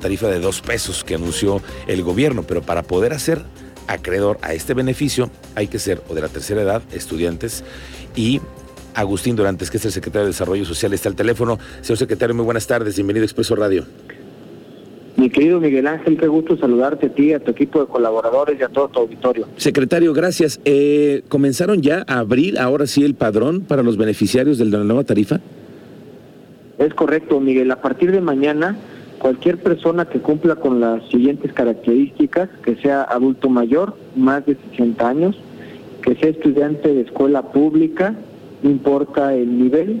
tarifa de dos pesos que anunció el gobierno, pero para poder hacer acreedor a este beneficio hay que ser o de la tercera edad, estudiantes, y Agustín Durantes, que es el secretario de Desarrollo Social, está al teléfono. Señor secretario, muy buenas tardes, bienvenido a Expreso Radio. Mi querido Miguel Ángel, qué gusto saludarte a ti, a tu equipo de colaboradores y a todo tu auditorio. Secretario, gracias. Eh, ¿Comenzaron ya a abrir ahora sí el padrón para los beneficiarios de la nueva tarifa? Es correcto, Miguel. A partir de mañana cualquier persona que cumpla con las siguientes características, que sea adulto mayor, más de 60 años, que sea estudiante de escuela pública, importa el nivel,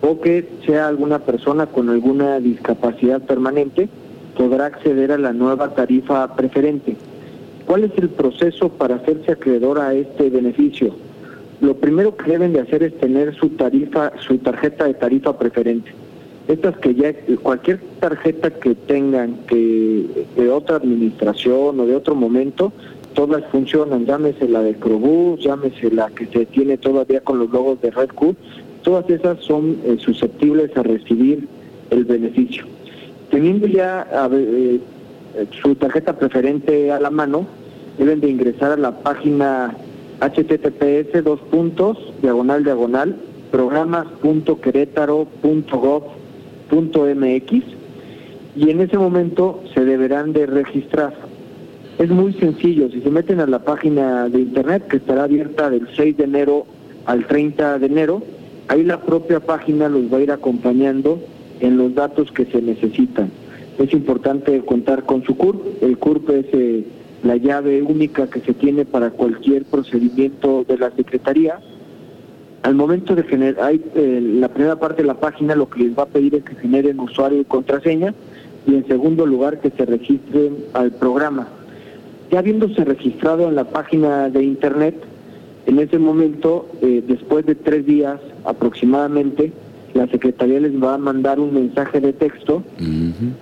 o que sea alguna persona con alguna discapacidad permanente, podrá acceder a la nueva tarifa preferente. ¿Cuál es el proceso para hacerse acreedor a este beneficio? Lo primero que deben de hacer es tener su tarifa, su tarjeta de tarifa preferente estas que ya cualquier tarjeta que tengan de otra administración o de otro momento todas funcionan llámese la de Crobús llámese la que se tiene todavía con los logos de Red Q todas esas son eh, susceptibles a recibir el beneficio. Teniendo ya eh, su tarjeta preferente a la mano deben de ingresar a la página https dos puntos diagonal diagonal programas.querétaro.gov .mx y en ese momento se deberán de registrar. Es muy sencillo, si se meten a la página de internet que estará abierta del 6 de enero al 30 de enero, ahí la propia página los va a ir acompañando en los datos que se necesitan. Es importante contar con su CURP, el CURP es eh, la llave única que se tiene para cualquier procedimiento de la Secretaría al momento de generar, hay, eh, la primera parte de la página lo que les va a pedir es que generen usuario y contraseña y en segundo lugar que se registren al programa. Ya habiéndose registrado en la página de internet, en ese momento, eh, después de tres días aproximadamente, la Secretaría les va a mandar un mensaje de texto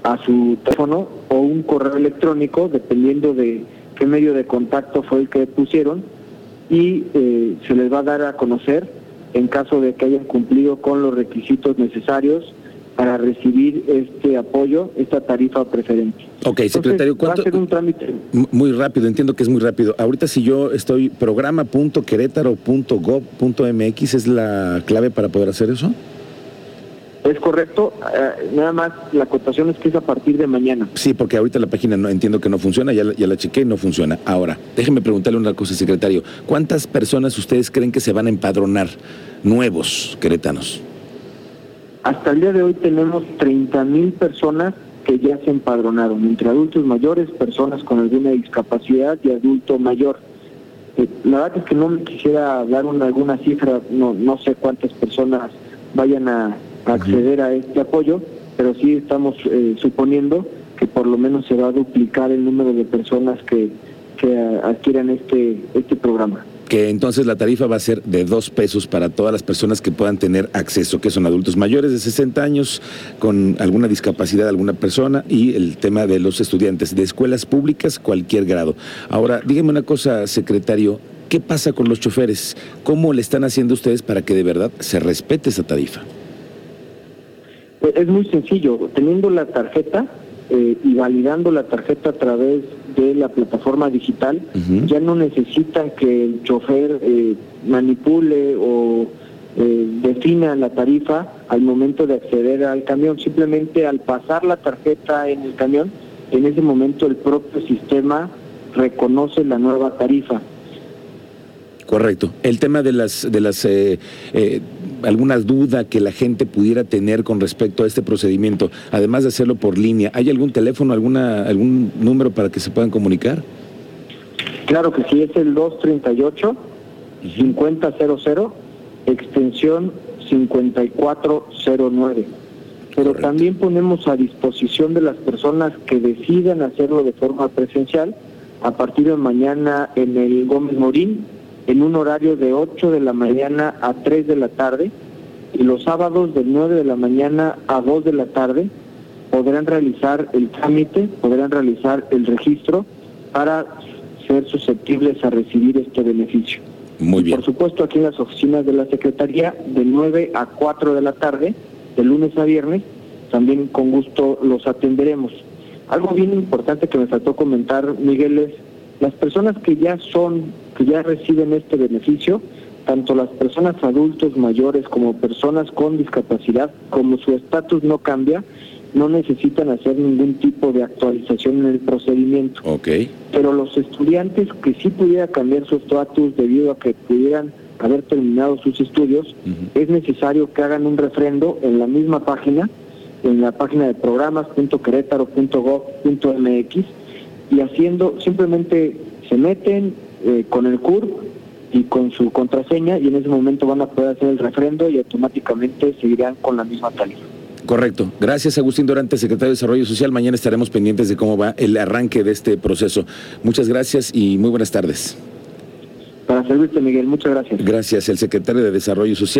a su teléfono o un correo electrónico, dependiendo de qué medio de contacto fue el que pusieron, y eh, se les va a dar a conocer en caso de que hayan cumplido con los requisitos necesarios para recibir este apoyo, esta tarifa preferente. Ok, secretario, ¿cuánto? Va a ser un trámite. Muy rápido, entiendo que es muy rápido. Ahorita si yo estoy programa.querétaro.gov.mx, ¿es la clave para poder hacer eso? Es correcto, eh, nada más la cotación es que es a partir de mañana. Sí, porque ahorita la página no entiendo que no funciona, ya, ya la chequé y no funciona. Ahora, déjeme preguntarle una cosa, secretario. ¿Cuántas personas ustedes creen que se van a empadronar nuevos queretanos? Hasta el día de hoy tenemos 30 mil personas que ya se empadronaron, entre adultos mayores, personas con alguna discapacidad y adulto mayor. Eh, la verdad es que no me quisiera dar una, alguna cifra, no, no sé cuántas personas vayan a acceder a este apoyo, pero sí estamos eh, suponiendo que por lo menos se va a duplicar el número de personas que, que adquieran este, este programa que entonces la tarifa va a ser de dos pesos para todas las personas que puedan tener acceso, que son adultos mayores de 60 años, con alguna discapacidad alguna persona, y el tema de los estudiantes de escuelas públicas, cualquier grado. Ahora, dígame una cosa, secretario, ¿qué pasa con los choferes? ¿Cómo le están haciendo ustedes para que de verdad se respete esa tarifa? Es muy sencillo, teniendo la tarjeta eh, y validando la tarjeta a través de la plataforma digital, ya no necesitan que el chofer eh, manipule o eh, defina la tarifa al momento de acceder al camión, simplemente al pasar la tarjeta en el camión, en ese momento el propio sistema reconoce la nueva tarifa. Correcto. El tema de las de las eh, eh, alguna duda que la gente pudiera tener con respecto a este procedimiento, además de hacerlo por línea, ¿hay algún teléfono, alguna algún número para que se puedan comunicar? Claro que sí, es el 238 5000 extensión 5409. Pero también ponemos a disposición de las personas que decidan hacerlo de forma presencial a partir de mañana en el Gómez Morín en un horario de 8 de la mañana a 3 de la tarde y los sábados de 9 de la mañana a 2 de la tarde podrán realizar el trámite, podrán realizar el registro para ser susceptibles a recibir este beneficio. Muy bien. Por supuesto, aquí en las oficinas de la Secretaría, de 9 a 4 de la tarde, de lunes a viernes, también con gusto los atenderemos. Algo bien importante que me faltó comentar, Miguel, es las personas que ya son, que ya reciben este beneficio, tanto las personas adultos mayores como personas con discapacidad, como su estatus no cambia, no necesitan hacer ningún tipo de actualización en el procedimiento. Ok. Pero los estudiantes que sí pudiera cambiar su estatus debido a que pudieran haber terminado sus estudios, es necesario que hagan un refrendo en la misma página, en la página de programas.querétaro.gov.mx y haciendo, simplemente se meten eh, con el CURP y con su contraseña y en ese momento van a poder hacer el refrendo y automáticamente seguirán con la misma tarifa. Correcto. Gracias, Agustín Durante, secretario de Desarrollo Social. Mañana estaremos pendientes de cómo va el arranque de este proceso. Muchas gracias y muy buenas tardes. Para servirte, Miguel. Muchas gracias. Gracias, el secretario de Desarrollo Social.